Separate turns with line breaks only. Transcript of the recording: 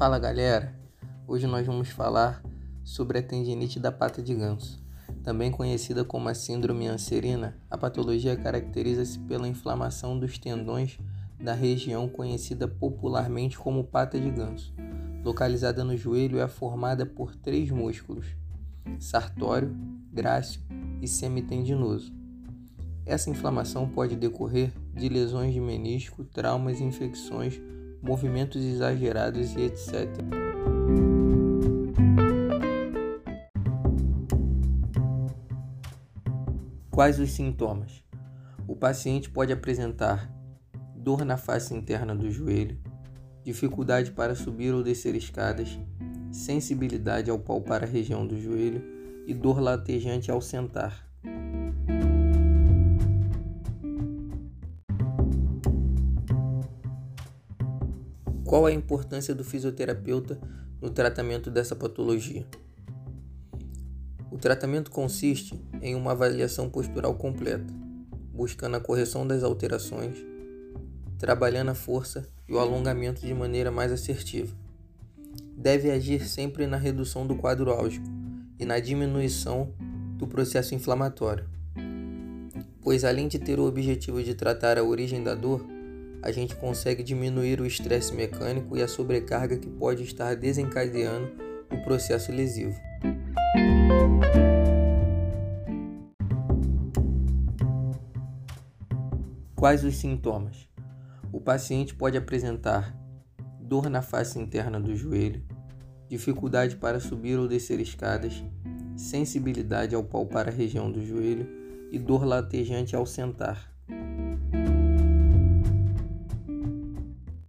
Fala galera, hoje nós vamos falar sobre a tendinite da pata de ganso. Também conhecida como a síndrome anserina, a patologia caracteriza-se pela inflamação dos tendões da região conhecida popularmente como pata de ganso. Localizada no joelho, é formada por três músculos: sartório, grácil e semitendinoso. Essa inflamação pode decorrer de lesões de menisco, traumas, infecções, movimentos exagerados e etc. Quais os sintomas? O paciente pode apresentar dor na face interna do joelho, dificuldade para subir ou descer escadas, sensibilidade ao palpar a região do joelho e dor latejante ao sentar. Qual a importância do fisioterapeuta no tratamento dessa patologia? O tratamento consiste em uma avaliação postural completa, buscando a correção das alterações, trabalhando a força e o alongamento de maneira mais assertiva. Deve agir sempre na redução do quadro álgico e na diminuição do processo inflamatório, pois além de ter o objetivo de tratar a origem da dor, a gente consegue diminuir o estresse mecânico e a sobrecarga que pode estar desencadeando o processo lesivo. Quais os sintomas? O paciente pode apresentar dor na face interna do joelho, dificuldade para subir ou descer escadas, sensibilidade ao palpar a região do joelho e dor latejante ao sentar.